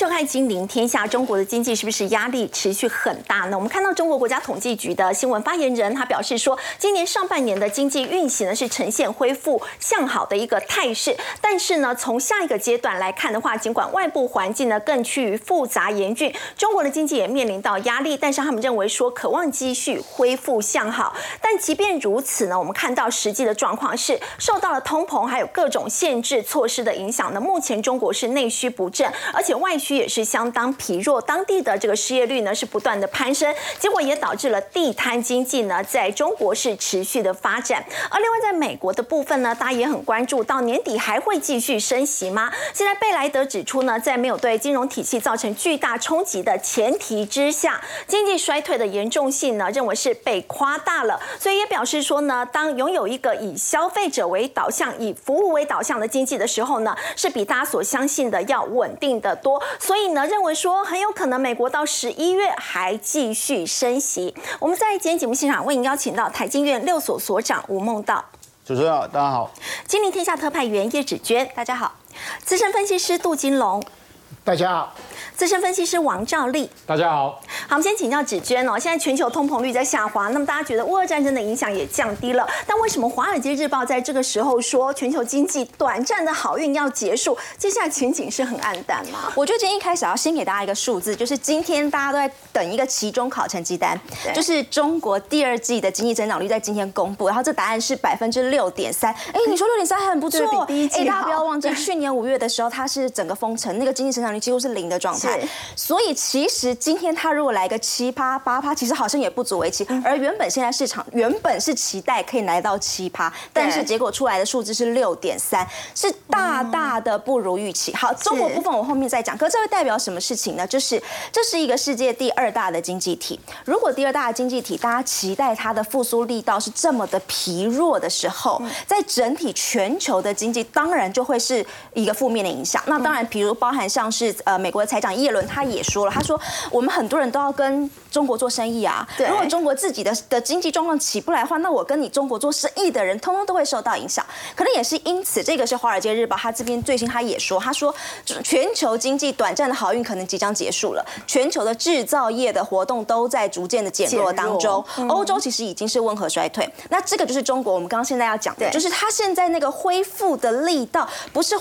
收看《金陵天下》，中国的经济是不是压力持续很大呢？我们看到中国国家统计局的新闻发言人，他表示说，今年上半年的经济运行呢是呈现恢复向好的一个态势，但是呢，从下一个阶段来看的话，尽管外部环境呢更趋于复杂严峻，中国的经济也面临到压力，但是他们认为说，渴望继续恢复向好。但即便如此呢，我们看到实际的状况是受到了通膨还有各种限制措施的影响呢，目前中国是内需不振，而且外需也是相当疲弱，当地的这个失业率呢是不断的攀升，结果也导致了地摊经济呢在中国是持续的发展。而另外在美国的部分呢，大家也很关注，到年底还会继续升息吗？现在贝莱德指出呢，在没有对金融体系造成巨大冲击的前提之下，经济衰退的严重性呢认为是被夸大了，所以也表示说呢，当拥有一个以消费者为导向、以服务为导向的经济的时候呢，是比大家所相信的要稳定的多。所以呢，认为说很有可能美国到十一月还继续升息。我们在今天节目现场为您邀请到台经院六所所长吴梦道，主持人好，大家好；金陵天下特派员叶芷娟，大家好；资深分析师杜金龙，大家好。资深分析师王兆立，大家好。好，我们先请教芷娟哦。现在全球通膨率在下滑，那么大家觉得乌俄战争的影响也降低了，但为什么《华尔街日报》在这个时候说全球经济短暂的好运要结束？接下来前景是很暗淡吗？我觉得今天一开始要先给大家一个数字，就是今天大家都在等一个期中考成绩单，就是中国第二季的经济增长率在今天公布，然后这答案是百分之六点三。哎，你说六点三很不错，哎，大家不要忘记去年五月的时候它是整个封城，那个经济增长率几乎是零的状态，所以。其实今天他如果来个七趴八趴，其实好像也不足为奇。而原本现在市场原本是期待可以来到七趴，但是结果出来的数字是六点三，是大大的不如预期。好，中国部分我后面再讲。可这会代表什么事情呢？就是这是一个世界第二大的经济体。如果第二大的经济体大家期待它的复苏力道是这么的疲弱的时候，在整体全球的经济当然就会是一个负面的影响。那当然，比如包含像是呃美国的财长耶伦他也说了。他说：“我们很多人都要跟中国做生意啊。如果中国自己的的经济状况起不来的话，那我跟你中国做生意的人，通通都会受到影响。可能也是因此，这个是《华尔街日报》他这边最新他也说，他说全球经济短暂的好运可能即将结束了，全球的制造业的活动都在逐渐的减弱当中。欧洲其实已经是温和衰退。那这个就是中国，我们刚刚现在要讲的，就是它现在那个恢复的力道不是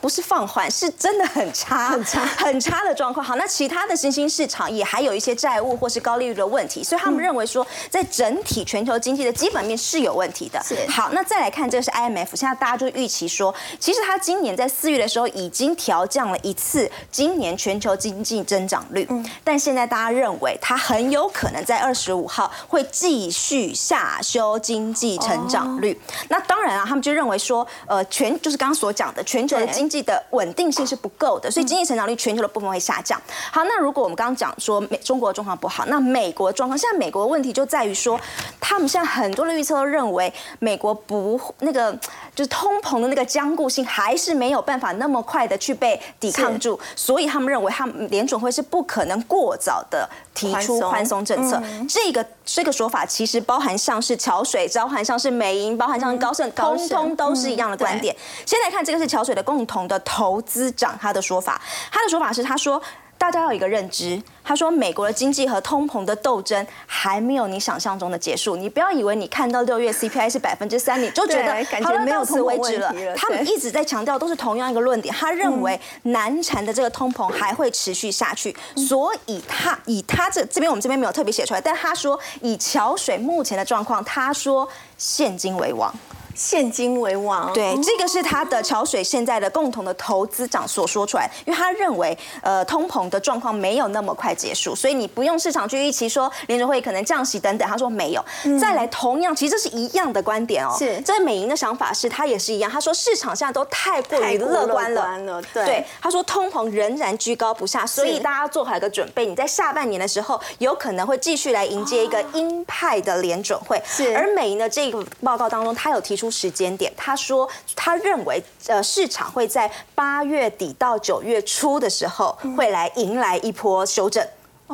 不是放缓，是真的很差很差很差的状况。好，那其他。的新兴市场也还有一些债务或是高利率的问题，所以他们认为说，在整体全球经济的基本面是有问题的。是好，那再来看这个是 IMF，现在大家就预期说，其实它今年在四月的时候已经调降了一次今年全球经济增长率，嗯但现在大家认为它很有可能在二十五号会继续下修经济成长率。那当然啊，他们就认为说，呃，全就是刚刚所讲的全球的经济的稳定性是不够的，所以经济成长率全球的部分会下降。好，那。如果我们刚刚讲说美中国的状况不好，那美国状况现在美国的问题就在于说，他们现在很多的预测都认为美国不那个就是通膨的那个僵固性还是没有办法那么快的去被抵抗住，所以他们认为他们联准会是不可能过早的提出宽松政策。这个这个说法其实包含像是桥水，包含像是美银，包含像是高盛，通通都是一样的观点。先来看这个是桥水的共同的投资长他的说法，他的说法是他说。大家有一个认知，他说美国的经济和通膨的斗争还没有你想象中的结束。你不要以为你看到六月 CPI 是百分之三，你就觉得感觉没有此为止了。他们一直在强调都是同样一个论点，他认为难缠的这个通膨还会持续下去。所以他以他这这边我们这边没有特别写出来，但他说以桥水目前的状况，他说现金为王。现金为王，对，这个是他的桥水现在的共同的投资长所说出来，因为他认为，呃，通膨的状况没有那么快结束，所以你不用市场去预期说联储会可能降息等等。他说没有。再来，同样，其实这是一样的观点哦。是。这美银的想法是，他也是一样。他说市场现在都太过于乐观了。对。他说通膨仍然居高不下，所以大家做好一个准备，你在下半年的时候有可能会继续来迎接一个鹰派的联准会。是。而美银的这个报告当中，他有提出。时间点，他说他认为，呃，市场会在八月底到九月初的时候会来迎来一波修正，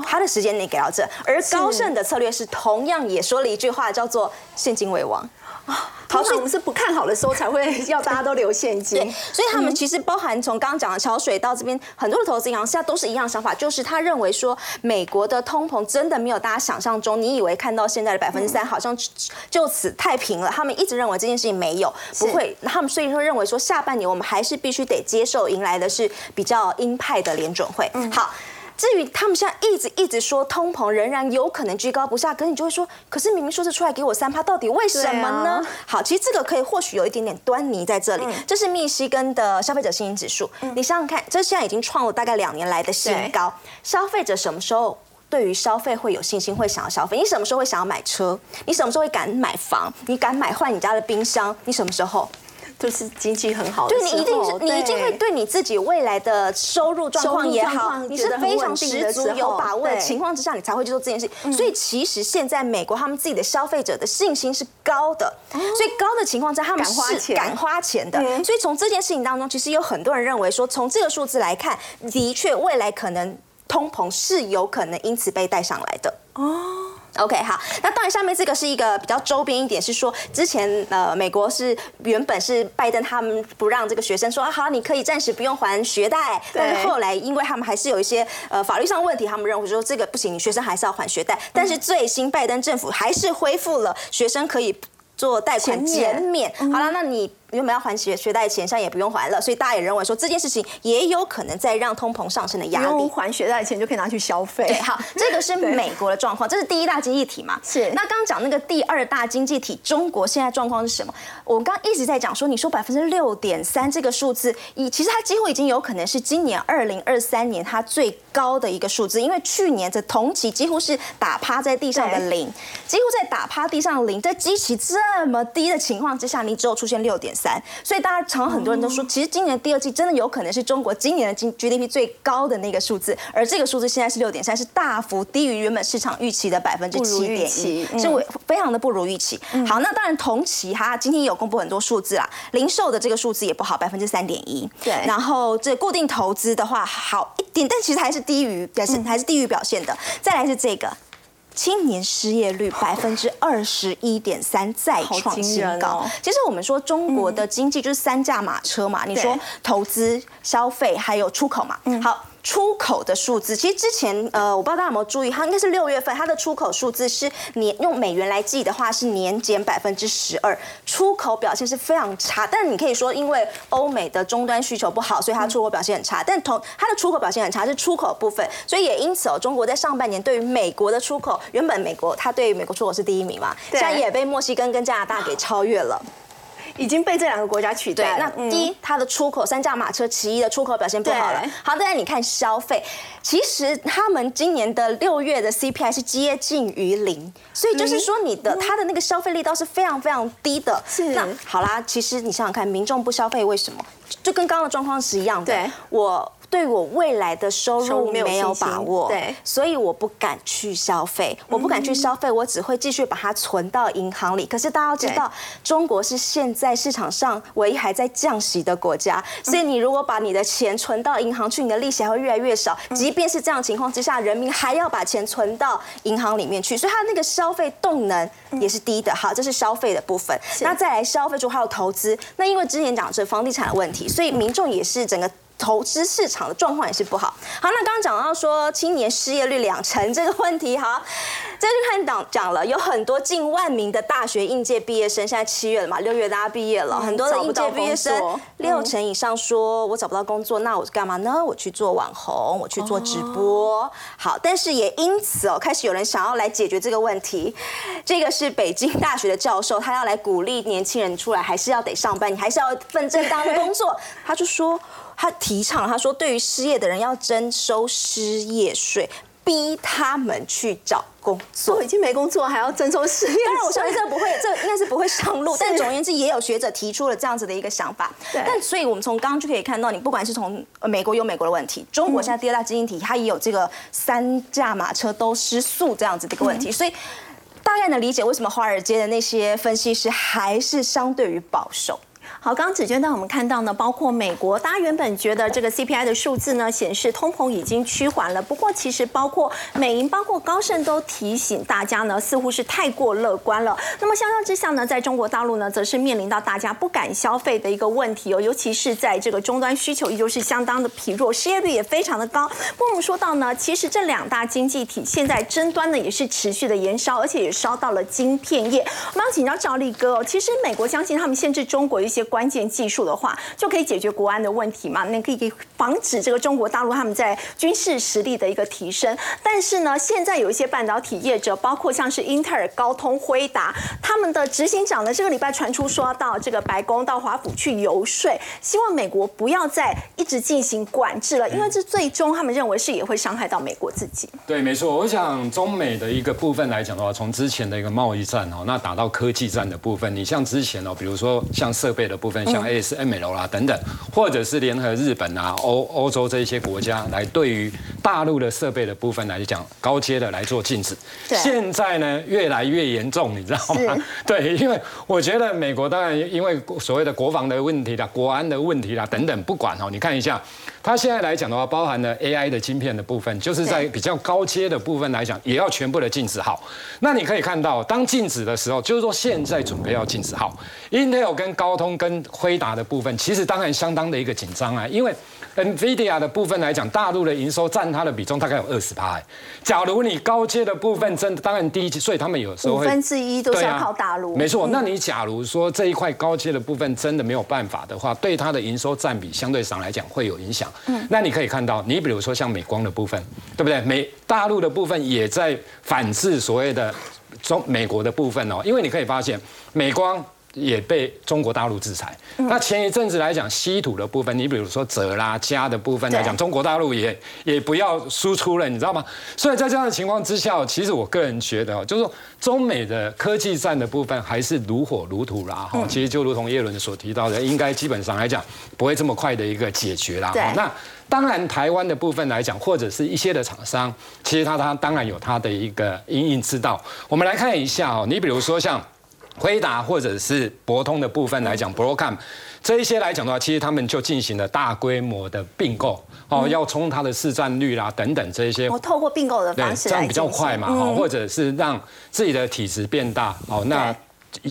他的时间点给到这，而高盛的策略是同样也说了一句话，叫做现金为王。好，所以我们是不看好的时候才会 要大家都留现金。所以他们其实包含从刚刚讲的桥水到这边，很多的投资银行现在都是一样想法，就是他认为说美国的通膨真的没有大家想象中，你以为看到现在的百分之三好像就此太平了。他们一直认为这件事情没有不会，他们所以说认为说下半年我们还是必须得接受迎来的是比较鹰派的联准会。好。至于他们现在一直一直说通膨仍然有可能居高不下，可是你就会说，可是明明说是出来给我三趴，到底为什么呢？好，其实这个可以或许有一点点端倪在这里。这是密西根的消费者信心指数，你想想看，这现在已经创了大概两年来的新高。消费者什么时候对于消费会有信心，会想要消费？你什么时候会想要买车？你什么时候会敢买房？你敢买换你家的冰箱？你什么时候？就是经济很好，对你一定是你一定会对你自己未来的收入状况也好，你是非常十足有把握的情况之下，你才会去做这件事。所以其实现在美国他们自己的消费者的信心是高的，所以高的情况下他们是敢花钱的。所以从这件事情当中，其实有很多人认为说，从这个数字来看，的确未来可能通膨是有可能因此被带上来的。哦。OK，好，那当然下面这个是一个比较周边一点，是说之前呃美国是原本是拜登他们不让这个学生说啊好，你可以暂时不用还学贷，但是后来因为他们还是有一些呃法律上问题，他们认为说这个不行，你学生还是要还学贷，但是最新拜登政府还是恢复了学生可以做贷款减免。好了，那你。原本要还学学贷钱，现在也不用还了，所以大家也认为说这件事情也有可能在让通膨上升的压力不。还学贷钱就可以拿去消费。对，好，这个是美国的状况，这是第一大经济体嘛？是。那刚刚讲那个第二大经济体中国现在状况是什么？我刚刚一直在讲说，你说百分之六点三这个数字，以其实它几乎已经有可能是今年二零二三年它最高的一个数字，因为去年的同期几乎是打趴在地上的零，几乎在打趴地上零，在基期这么低的情况之下，你只有出现六点三，所以大家。常很多人都说，其实今年第二季真的有可能是中国今年的经 GDP 最高的那个数字，而这个数字现在是六点三，是大幅低于原本市场预期的百分之七点一，是非常的不如预期。好，那当然同期哈，今天有公布很多数字啦，零售的这个数字也不好，百分之三点一。对，然后这固定投资的话好一点，但其实还是低于表现，还是低于表现的。再来是这个。青年失业率百分之二十一点三，再创新高。其实我们说中国的经济就是三驾马车嘛，你说投资、消费还有出口嘛。好。出口的数字，其实之前呃，我不知道大家有没有注意，它应该是六月份，它的出口数字是年用美元来计的话是年减百分之十二，出口表现是非常差。但你可以说，因为欧美的终端需求不好，所以它出口表现很差。但同它的出口表现很差是出口部分，所以也因此哦，中国在上半年对于美国的出口，原本美国它对于美国出口是第一名嘛，现在也被墨西哥跟加拿大给超越了。已经被这两个国家取代。那第一，它的出口三驾马车其一的出口表现不好了。好，再来你看消费，其实他们今年的六月的 CPI 是接近于零，所以就是说你的它的那个消费力道是非常非常低的。是。那好啦，其实你想想看，民众不消费为什么？就跟刚刚的状况是一样的。对。我。对我未来的收入没有把握，对，所以我不敢去消费。我不敢去消费，我只会继续把它存到银行里。可是大家要知道，中国是现在市场上唯一还在降息的国家，所以你如果把你的钱存到银行去，你的利息还会越来越少。即便是这样情况之下，人民还要把钱存到银行里面去，所以它那个消费动能也是低的。好，这是消费的部分。那再来消费就还有投资。那因为之前讲这房地产的问题，所以民众也是整个。投资市场的状况也是不好。好，那刚刚讲到说青年失业率两成这个问题，好，这就看讲讲了，有很多近万名的大学应届毕业生，现在七月了嘛，六月大家毕业了，很多的应届毕业生六成以上说，我找不到工作，那我干嘛呢？我去做网红，我去做直播。好，但是也因此哦，开始有人想要来解决这个问题。这个是北京大学的教授，他要来鼓励年轻人出来，还是要得上班，你还是要份正当的工作。他就说。他提倡，他说对于失业的人要征收失业税，逼他们去找工作。已经没工作，还要征收失业？当然，我相信这不会，这 应该是不会上路。但总而言之，也有学者提出了这样子的一个想法。但所以我们从刚刚就可以看到，你不管是从美国有美国的问题，中国现在第二大经济体，它也有这个三驾马车都失速这样子的一个问题。所以大概能理解为什么华尔街的那些分析师还是相对于保守。好，刚刚子娟带我们看到呢，包括美国，大家原本觉得这个 CPI 的数字呢显示通膨已经趋缓了，不过其实包括美银、包括高盛都提醒大家呢，似乎是太过乐观了。那么相较之下呢，在中国大陆呢，则是面临到大家不敢消费的一个问题哦，尤其是在这个终端需求依旧是相当的疲弱，失业率也非常的高。不过我们说到呢，其实这两大经济体现在争端呢也是持续的延烧，而且也烧到了晶片业。我们要请教赵力哥哦，其实美国相信他们限制中国一些。关键技术的话，就可以解决国安的问题嘛？那可以防止这个中国大陆他们在军事实力的一个提升。但是呢，现在有一些半导体业者，包括像是英特尔、高通、辉达，他们的执行长呢，这个礼拜传出说到这个白宫到华府去游说，希望美国不要再一直进行管制了，因为这最终他们认为是也会伤害到美国自己。对，没错。我想中美的一个部分来讲的话，从之前的一个贸易战哦，那打到科技战的部分，你像之前哦，比如说像设备的。部分像 ASML 啦等等，或者是联合日本啊、欧欧洲这一些国家来对于大陆的设备的部分来讲，高阶的来做禁止。现在呢越来越严重，你知道吗？对，因为我觉得美国当然因为所谓的国防的问题啦、国安的问题啦等等，不管哦，你看一下。它现在来讲的话，包含了 AI 的晶片的部分，就是在比较高阶的部分来讲，也要全部的禁止好。那你可以看到，当禁止的时候，就是说现在准备要禁止好。Intel 跟高通跟辉达的部分，其实当然相当的一个紧张啊，因为。NVIDIA 的部分来讲，大陆的营收占它的比重大概有二十趴。假如你高阶的部分真的当然低，所以他们有时候五分之一都是要靠大陆。没错，那你假如说这一块高阶的部分真的没有办法的话，对它的营收占比相对上来讲会有影响。嗯，那你可以看到，你比如说像美光的部分，对不对？美大陆的部分也在反制所谓的中美国的部分哦，因为你可以发现美光。也被中国大陆制裁。那前一阵子来讲，稀土的部分，你比如说锗啦、镓的部分来讲，中国大陆也也不要输出了，你知道吗？所以在这样的情况之下，其实我个人觉得，就是说中美的科技战的部分还是如火如荼啦。哈，其实就如同叶伦所提到的，应该基本上来讲不会这么快的一个解决啦。那当然，台湾的部分来讲，或者是一些的厂商，其实他他当然有它的一个营运之道。我们来看一下哦，你比如说像。辉达或者是博通的部分来讲，Broadcom 这一些来讲的话，其实他们就进行了大规模的并购，哦，要冲它的市占率啦等等这一些。我透过并购的方式，这样比较快嘛，哦，或者是让自己的体质变大，哦，那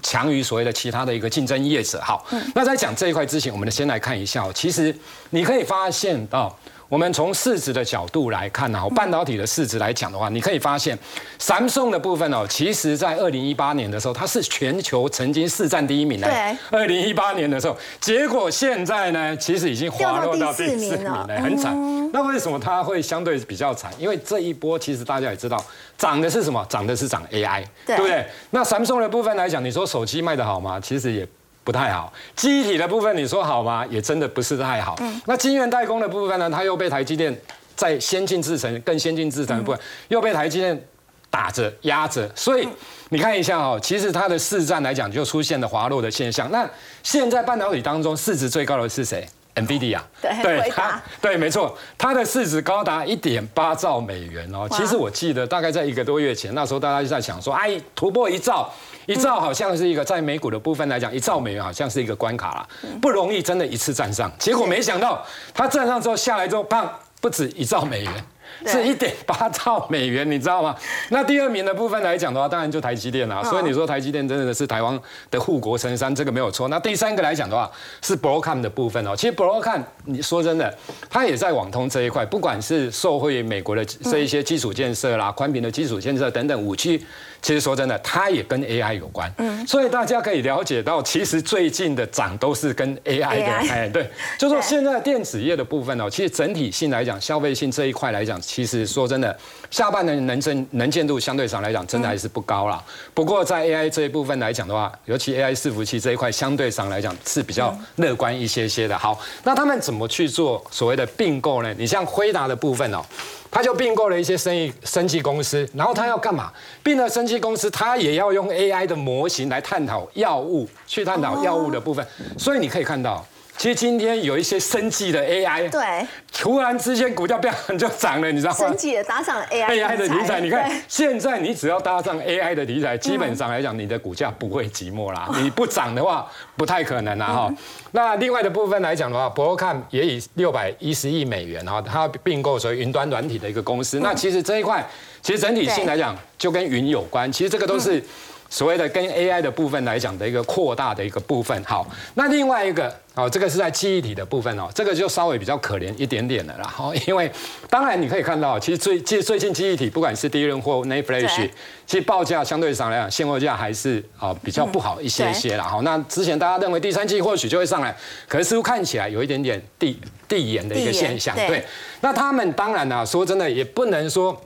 强于所谓的其他的一个竞争业者。好，那在讲这一块之前，我们先来看一下，其实你可以发现到。我们从市值的角度来看呢，半导体的市值来讲的话，你可以发现，三送的部分哦，其实在二零一八年的时候，它是全球曾经市占第一名的。对。二零一八年的时候，结果现在呢，其实已经滑落到第四名了，很惨。那为什么它会相对比较惨？因为这一波其实大家也知道，涨的是什么？涨的是涨 AI，对不对？那三送的部分来讲，你说手机卖得好吗？其实也。不太好，机体的部分你说好吗？也真的不是太好。嗯，那晶圆代工的部分呢？它又被台积电在先进制程、更先进制程的部分又被台积电打着压着，所以你看一下哦，其实它的市占来讲就出现了滑落的现象。那现在半导体当中市值最高的是谁？NVIDIA。对，对，对，没错，它的市值高达一点八兆美元哦。其实我记得大概在一个多月前，那时候大家就在想说，哎，突破一兆。一兆好像是一个在美股的部分来讲，一兆美元好像是一个关卡了，不容易真的一次站上。结果没想到，它站上之后下来之后，砰，不止一兆美元。是一点八兆美元，你知道吗？那第二名的部分来讲的话，当然就台积电啦。所以你说台积电真的是台湾的护国神山，这个没有错。那第三个来讲的话，是 Broadcom 的部分哦。其实 Broadcom，你说真的，它也在网通这一块，不管是受惠美国的这一些基础建设啦、宽频的基础建设等等武器，其实说真的，它也跟 AI 有关。嗯。所以大家可以了解到，其实最近的涨都是跟 AI 的。哎，对，就说现在电子业的部分哦，其实整体性来讲，消费性这一块来讲。其实说真的，下半年能见能见度相对上来讲，真的还是不高啦。不过在 AI 这一部分来讲的话，尤其 AI 伺服器这一块，相对上来讲是比较乐观一些些的。好，那他们怎么去做所谓的并购呢？你像辉达的部分哦，他就并购了一些生意生技公司，然后他要干嘛？并了生技公司，他也要用 AI 的模型来探讨药物，去探讨药物的部分。所以你可以看到。其实今天有一些生计的 AI，对，突然之间股价变就涨了，你知道吗？生计也搭上了 AI 的题材，你看现在你只要搭上 AI 的题材，基本上来讲，你的股价不会寂寞啦。你不涨的话，不太可能啦哈。那另外的部分来讲的话，博看也以六百一十亿美元哈，它并购所谓云端软体的一个公司。那其实这一块，其实整体性来讲，就跟云有关。其实这个都是。所谓的跟 AI 的部分来讲的一个扩大的一个部分，好，那另外一个哦，这个是在记忆体的部分哦，这个就稍微比较可怜一点点了啦，哈，因为当然你可以看到，其实最其实最近记忆体不管是第一轮或 n a Flash，其实报价相对上来讲，现货价还是啊比较不好一些些啦，好，那之前大家认为第三季或许就会上来，可是似乎看起来有一点点递递延的一个现象，对，那他们当然啊，说真的也不能说。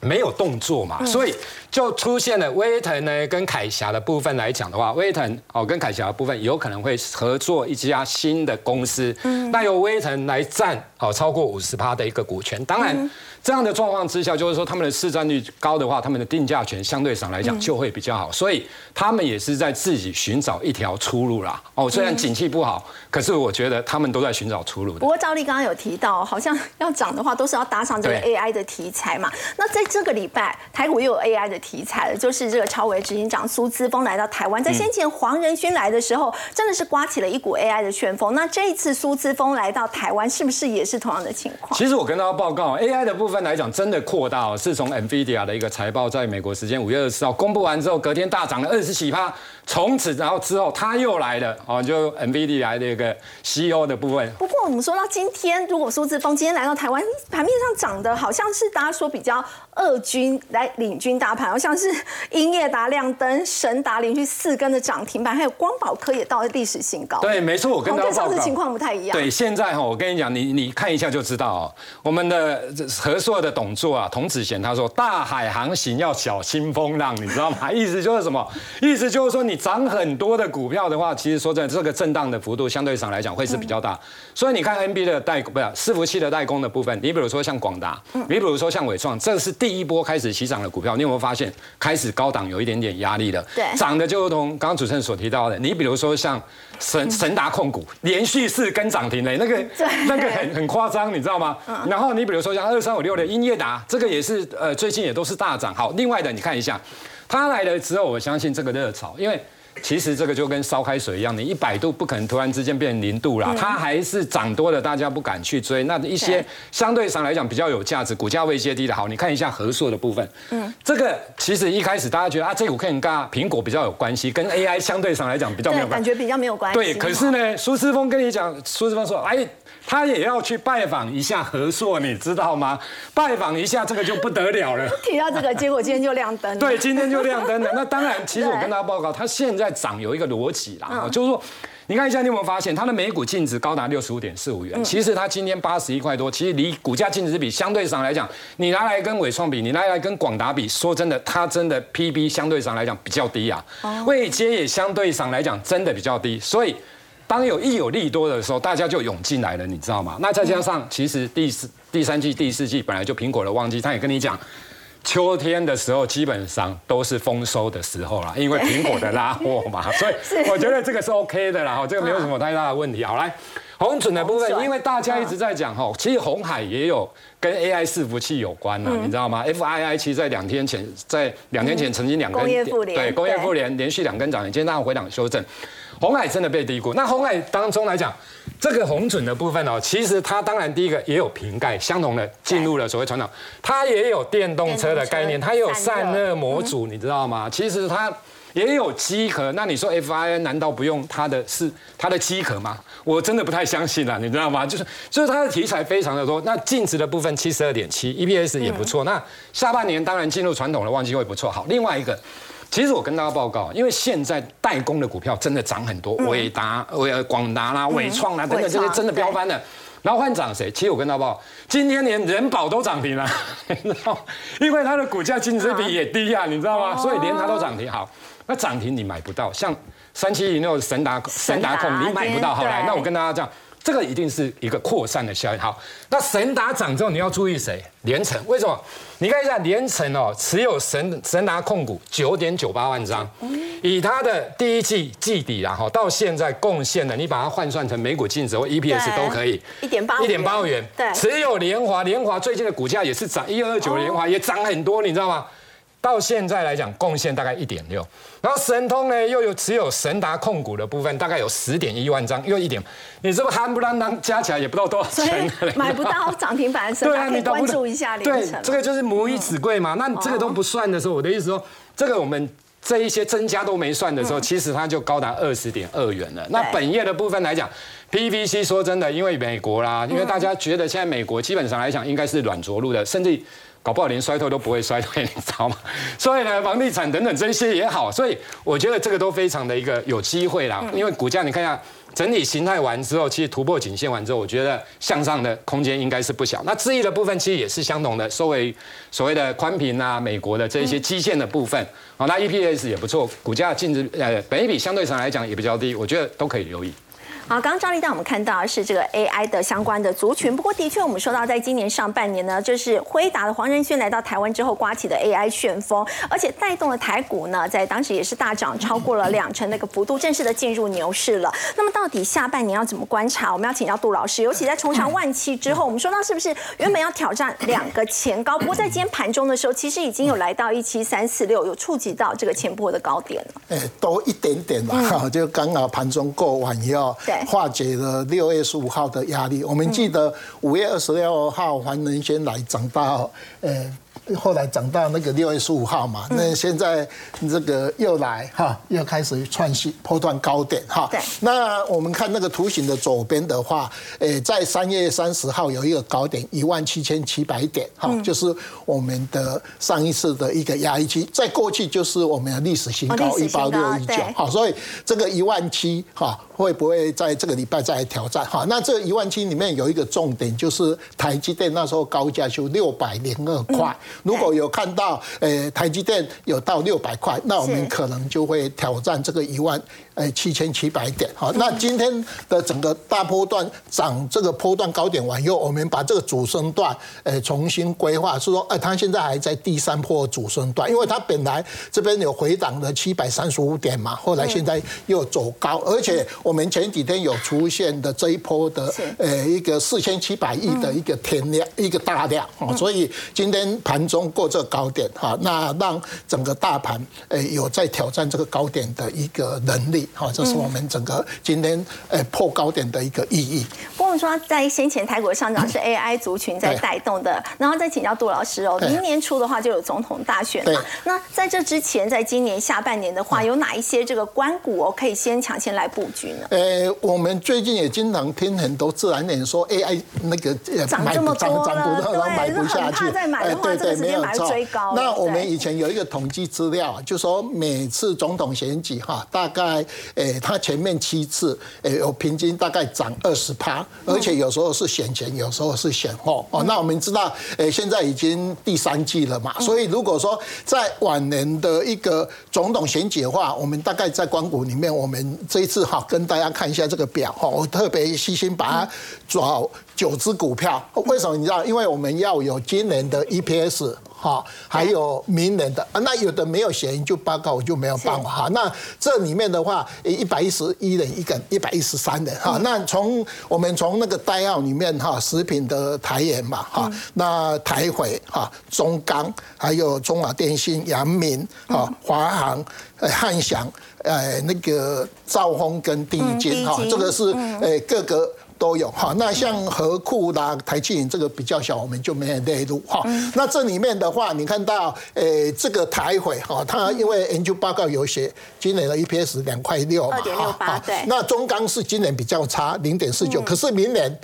没有动作嘛，所以就出现了威腾呢跟凯霞的部分来讲的话，威腾哦跟凯霞的部分有可能会合作一家新的公司，那由威腾来占哦超过五十趴的一个股权，当然。这样的状况之下，就是说他们的市占率高的话，他们的定价权相对上来讲就会比较好，所以他们也是在自己寻找一条出路啦。哦，虽然景气不好，可是我觉得他们都在寻找出路。不过赵丽刚刚有提到，好像要涨的话，都是要搭上这个 AI 的题材嘛。那在这个礼拜，台股又有 AI 的题材了，就是这个超维执行长苏姿峰来到台湾，在先前黄仁勋来的时候，真的是刮起了一股 AI 的旋风。那这一次苏姿峰来到台湾，是不是也是同样的情况？其实我跟大家报告，AI 的部分来讲，真的扩大哦，是从 NVIDIA 的一个财报，在美国时间五月二十四号公布完之后，隔天大涨了二十几趴。从此，然后之后他又来了哦，就 NVIDIA 来的一个 CEO 的部分。不过我们说到今天，如果苏志峰今天来到台湾，盘面上涨的好像是大家说比较二军来领军大盘，好像是英业达亮灯、神达连续四根的涨停板，还有光宝科也到了历史新高。对，没错，我跟大家上次情况不太一样。对，现在哈，我跟你讲，你你看一下就知道哦，我们的和硕的董座啊，童子贤他说，大海航行要小心风浪，你知道吗？意思就是什么？意思就是说你。涨很多的股票的话，其实说真的，这个震荡的幅度相对上来讲会是比较大。所以你看 NB 的代不是伺服器的代工的部分，你比如说像广达，你比如说像伟创，这是第一波开始起涨的股票。你有没有发现开始高档有一点点压力了？对，涨的就如同刚刚主持人所提到的，你比如说像神神达控股，连续四根涨停嘞，那个那个很很夸张，你知道吗？然后你比如说像二三五六的英业达，这个也是呃最近也都是大涨。好，另外的你看一下。它来了之后，我相信这个热潮，因为其实这个就跟烧开水一样，你一百度不可能突然之间变零度啦，它还是涨多了，大家不敢去追。那一些相对上来讲比较有价值、股价位阶低的，好，你看一下合硕的部分，嗯，这个其实一开始大家觉得啊，这股可能跟苹果比较有关系，跟 AI 相对上来讲比较没有关感觉比较没有关系。对，可是呢，苏思峰跟你讲，苏思峰说，哎。他也要去拜访一下何硕，你知道吗？拜访一下这个就不得了了。提到这个，结果今天就亮灯。对，今天就亮灯了。那当然，其实我跟大家报告，它现在涨有一个逻辑啦，就是说，你看一下，你有没有发现它的每股净值高达六十五点四五元？其实它今天八十一块多，其实离股价净值比相对上来讲，你拿来跟伟创比，你拿来跟广达比，说真的，它真的 PB 相对上来讲比较低啊，位阶也相对上来讲真的比较低，所以。当有一有利多的时候，大家就涌进来了，你知道吗？那再加上，其实第四、第三季、第四季本来就苹果的旺季，他也跟你讲，秋天的时候基本上都是丰收的时候啦，因为苹果的拉货嘛，所以我觉得这个是 OK 的啦，这个没有什么太大的问题。好，来红准的部分，因为大家一直在讲哈，其实红海也有跟 AI 伺服器有关的，你知道吗？FII 其实在两天前，在两天前曾经两根对工业富联连续两根涨停，今天当回档修正。红海真的被低估。那红海当中来讲，这个红准的部分哦，其实它当然第一个也有瓶盖，相同的进入了所谓传统，它也有电动车的概念，它也有散热模组，你知道吗？其实它也有机壳。那你说 F I N 难道不用它的是它的机壳吗？我真的不太相信了，你知道吗？就是就是它的题材非常的多。那净值的部分七十二点七，E P S 也不错。那下半年当然进入传统的旺季会不错。好，另外一个。其实我跟大家报告，因为现在代工的股票真的涨很多，伟达、伟广达啦、伟创啦等等这些真的飙翻了。然后换涨谁？其实我跟大家报，今天连人保都涨停了，你知道因为它的股价净值比也低啊，你知道吗？所以连它都涨停。好，那涨停你买不到，像三七零六神达神达控你买不到。好来，那我跟大家讲，这个一定是一个扩散的效应。好，那神达涨之后，你要注意谁？连城。为什么？你看一下连城哦，持有神神达控股九点九八万张，以它的第一季季底然后，到现在贡献的，你把它换算成每股净值或 EPS 都可以，一点八一点八元。对，持有联华，联华最近的股价也是涨一二九，联华也涨很多，你知道吗？到现在来讲，贡献大概一点六，然后神通呢又有持有神达控股的部分，大概有十点一万张，又一点，你这不夯不啷当加起来也不知道多少钱，买不到涨停板的时候，可以关注一下。对，这个就是母以子贵嘛。那这个都不算的时候，我的意思说，这个我们这一些增加都没算的时候，其实它就高达二十点二元了。那本业的部分来讲，PVC 说真的，因为美国啦，因为大家觉得现在美国基本上来讲应该是软着陆的，甚至。搞不好连衰退都不会衰退，你知道吗？所以呢，房地产等等这些也好，所以我觉得这个都非常的一个有机会啦。因为股价你看一下整体形态完之后，其实突破颈线完之后，我觉得向上的空间应该是不小。那质疑的部分其实也是相同的，收为所谓的宽频啊，美国的这一些基线的部分，好，那 EPS 也不错，股价净值呃本一比相对上来讲也比较低，我觉得都可以留意。好，刚刚赵丽带我们看到是这个 AI 的相关的族群。不过，的确我们说到，在今年上半年呢，就是辉达的黄仁勋来到台湾之后，刮起的 AI 旋风，而且带动了台股呢，在当时也是大涨超过了两成那个幅度，正式的进入牛市了。那么，到底下半年要怎么观察？我们要请教杜老师。尤其在冲上万七之后，我们说到是不是原本要挑战两个前高？不过在今天盘中的时候，其实已经有来到一七三四六，有触及到这个前波的高点了。哎，多一点点吧，就刚好盘中过完以后，对，化解了。六月十五号的压力，我们记得五月二十六号黄仁先来涨到，呃。后来涨到那个六月十五号嘛，那现在这个又来哈，又开始创新破断高点哈。对。那我们看那个图形的左边的话，诶，在三月三十号有一个高点一万七千七百点哈，就是我们的上一次的一个压力期，在过去就是我们的历史新高一八六一九哈，所以这个一万七哈会不会在这个礼拜再来挑战哈？那这一万七里面有一个重点就是台积电那时候高价就六百零二块。如果有看到，呃，台积电有到六百块，那我们可能就会挑战这个一万。哎，七千七百点，好，那今天的整个大波段涨这个波段高点完以后，我们把这个主升段，哎，重新规划，是说，哎，它现在还在第三波主升段，因为它本来这边有回档的七百三十五点嘛，后来现在又走高，而且我们前几天有出现的这一波的，呃，一个四千七百亿的一个天量，一个大量，哦，所以今天盘中过这个高点，哈，那让整个大盘，哎，有在挑战这个高点的一个能力。好，这是我们整个今天诶破高点的一个意义。不过说在先前台股上涨是 AI 族群在带动的，然后再请教杜老师哦，明年初的话就有总统大选嘛。那在这之前，在今年下半年的话，有哪一些这个关股哦可以先抢先来布局呢？呃，我们最近也经常听很多自然人说 AI 那个涨这么多了，对，买不下去。再买的话，这个时间追高。那我们以前有一个统计资料，就说每次总统选举哈，大概。诶，它前面七次，诶，有平均大概涨二十趴，而且有时候是选前，有时候是选后。哦，那我们知道，诶，现在已经第三季了嘛，所以如果说在晚年的一个总统选举的话，我们大概在光谷里面，我们这一次哈，跟大家看一下这个表哈，我特别细心把它找九只股票，为什么你知道？因为我们要有今年的 EPS。好，还有名人的啊，那有的没有嫌疑就报告，我就没有办法哈。那这里面的话，一百一十一人一个，一百一十三人哈。那从我们从那个代号里面哈，食品的台盐嘛哈，那台汇哈，中钢，还有中华电信、阳明哈，华航、汉翔，呃，那个兆丰跟第一金哈，这个是呃各个。都有哈，那像和库啦、台积电这个比较小，我们就没有列入哈。那这里面的话，你看到诶，这个台毁哈，它因为研究报告有写，今年的 EPS 两块六嘛，二点六八对。那中钢是今年比较差，零点四九，可是明年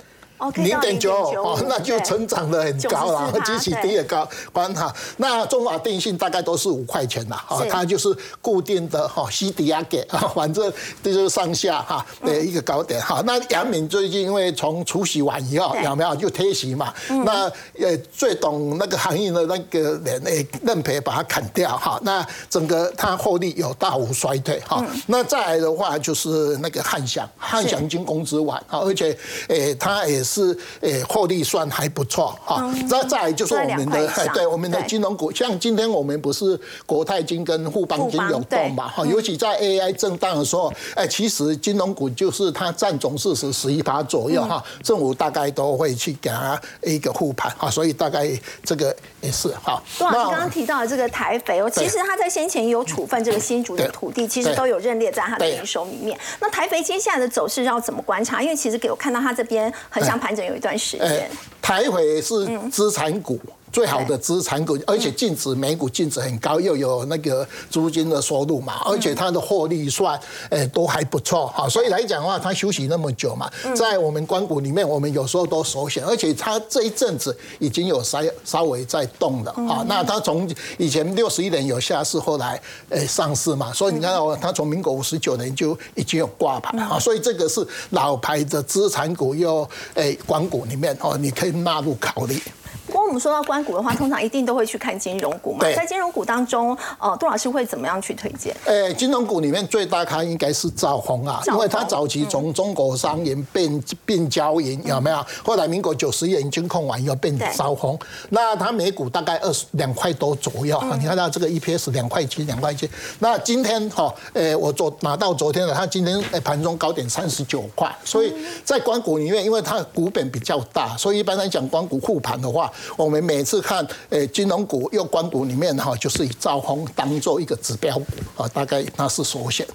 零点九哦，那就成长的很高了，极其低也高。关哈，那中华电信大概都是五块钱啦，哦，它就是固定的哈，西迪亚给啊，反正这就是上下哈的一个高点哈。那杨敏最近因为从除夕完以后有没有就贴息嘛？那呃最懂那个行业的那个人诶，认赔把它砍掉哈。那整个它获利有大幅衰退哈。那再来的话就是那个汉翔，汉翔经工资完啊，而且诶它也。是诶，获利算还不错哈。再再来就是我们的，对我们的金融股，像今天我们不是国泰金跟富邦金有动嘛哈。尤其在 AI 震荡的时候，哎，其实金融股就是它占总市值十一趴左右哈。政府大概都会去给它一个护盘哈，所以大概这个也是哈。杜老师刚刚提到的这个台肥哦，其实他在先前有处分这个新竹的土地，其实都有认列在他的营收里面。那台肥接下来的走势要怎么观察？因为其实给我看到他这边很想。盘整有一段时间，台回是资产股。最好的资产股，而且净值每股净值很高，又有那个租金的收入嘛，而且它的获利算诶都还不错哈。所以来讲的话，它休息那么久嘛，在我们关股里面，我们有时候都首选，而且它这一阵子已经有稍稍微在动了啊。那它从以前六十一年有下市，后来诶上市嘛，所以你看到它从民国五十九年就已经有挂牌啊。所以这个是老牌的资产股，又诶关股里面哦，你可以纳入考虑。不过我们说到关股的话，通常一定都会去看金融股嘛。在金融股当中，呃，杜老师会怎么样去推荐？呃，金融股里面最大咖应该是兆丰啊，因为它早期从中国商银变变交银，有没有？后来民国九十年金控完以后变兆丰，那它每股大概二十两块多左右。你看到这个 EPS 两块七，两块七。那今天哈，呃，我昨拿到昨天的，它今天盘中高点三十九块。所以在关股里面，因为它的股本比较大，所以一般来讲，关股护盘的话。我们每次看，诶，金融股、又关股里面哈，就是以兆丰当做一个指标股啊，大概那是首选。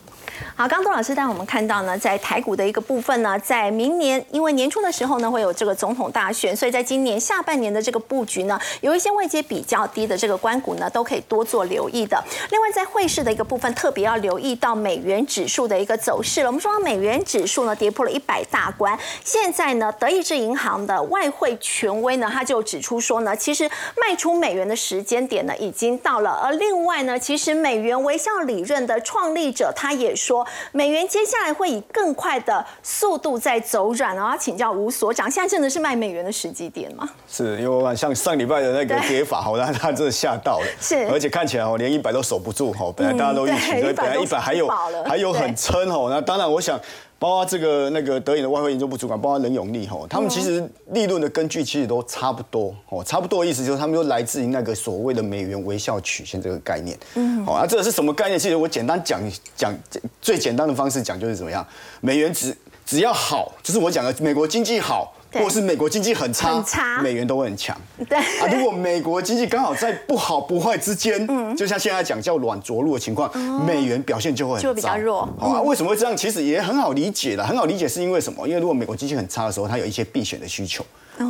好，刚杜老师带我们看到呢，在台股的一个部分呢，在明年，因为年初的时候呢，会有这个总统大选，所以在今年下半年的这个布局呢，有一些位阶比较低的这个关股呢，都可以多做留意的。另外，在汇市的一个部分，特别要留意到美元指数的一个走势了。我们说美元指数呢，跌破了一百大关，现在呢，德意志银行的外汇权威呢，他就指出说呢，其实卖出美元的时间点呢，已经到了。而另外呢，其实美元微笑理论的创立者，他也说。说美元接下来会以更快的速度在走软，然后请教吴所长，现在真的是卖美元的时机点吗？是因为像上礼拜的那个跌法，好让他真的吓到了，是，而且看起来哦，连一百都守不住哈，本来大家都预期，所以本来一百还有还有很撑哦，那当然我想。包括这个那个德银的外汇研究部主管，包括任永利吼，他们其实利润的根据其实都差不多哦，差不多的意思就是他们都来自于那个所谓的美元微笑曲线这个概念。嗯，好，那这个是什么概念？其实我简单讲讲，最简单的方式讲就是怎么样，美元只只要好，就是我讲的美国经济好。或是美国经济很差，美元都会很强。对啊，如果美国经济刚好在不好不坏之间，嗯，就像现在讲叫软着陆的情况，美元表现就会就比较弱。好啊，为什么会这样？其实也很好理解的，很好理解是因为什么？因为如果美国经济很差的时候，它有一些避险的需求。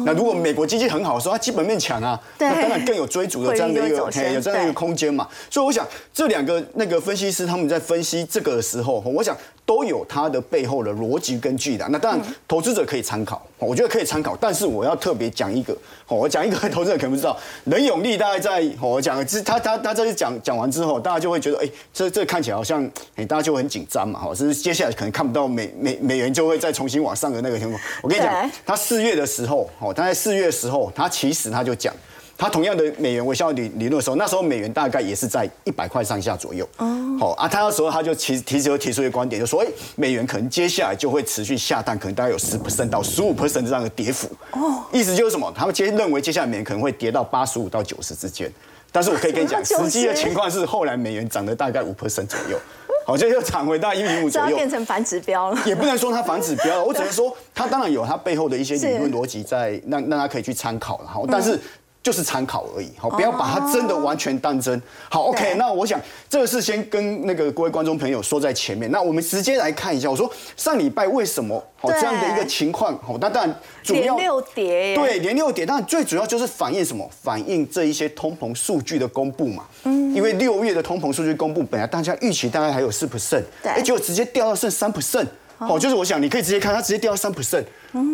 那如果美国经济很好的时候，它基本面强啊，那当然更有追逐的这样的一个有这样的一个空间嘛。所以我想这两个那个分析师他们在分析这个的时候，我想都有它的背后的逻辑根据的。那当然投资者可以参考，我觉得可以参考。但是我要特别讲一个，我讲一个投资者可能不知道，任永利大概在我讲，他他他这里讲讲完之后，大家就会觉得，哎，这这看起来好像，哎，大家就很紧张嘛，哈，是接下来可能看不到美美美元就会再重新往上的那个情况。我跟你讲，他四月的时候。哦，他在四月的时候，他其实他就讲，他同样的美元微笑理理论的时候，那时候美元大概也是在一百块上下左右。哦，好啊，他那时候他就提提出提出一个观点，就说，哎，美元可能接下来就会持续下探，可能大概有十 percent 到十五 percent 这样的跌幅。哦，意思就是什么？他们接认为接下来美元可能会跌到八十五到九十之间。但是我可以跟你讲，实际的情况是后来美元涨了大概五 percent 左右。好，像又涨回到一米五左右，变成反指标了。也不能说它反指标了，我只能说它当然有它背后的一些理论逻辑在，让让它可以去参考了。好，但是。就是参考而已，好，不要把它真的完全当真。好，OK，那我想这个是先跟那个各位观众朋友说在前面。那我们直接来看一下，我说上礼拜为什么好这样的一个情况？好，那当然主要连六跌，对，连六跌，当然最主要就是反映什么？反映这一些通膨数据的公布嘛。嗯，因为六月的通膨数据公布，本来大家预期大概还有四 percent，对，结果直接掉到剩三 percent。哦，就是我想你可以直接看，它直接掉到三 percent。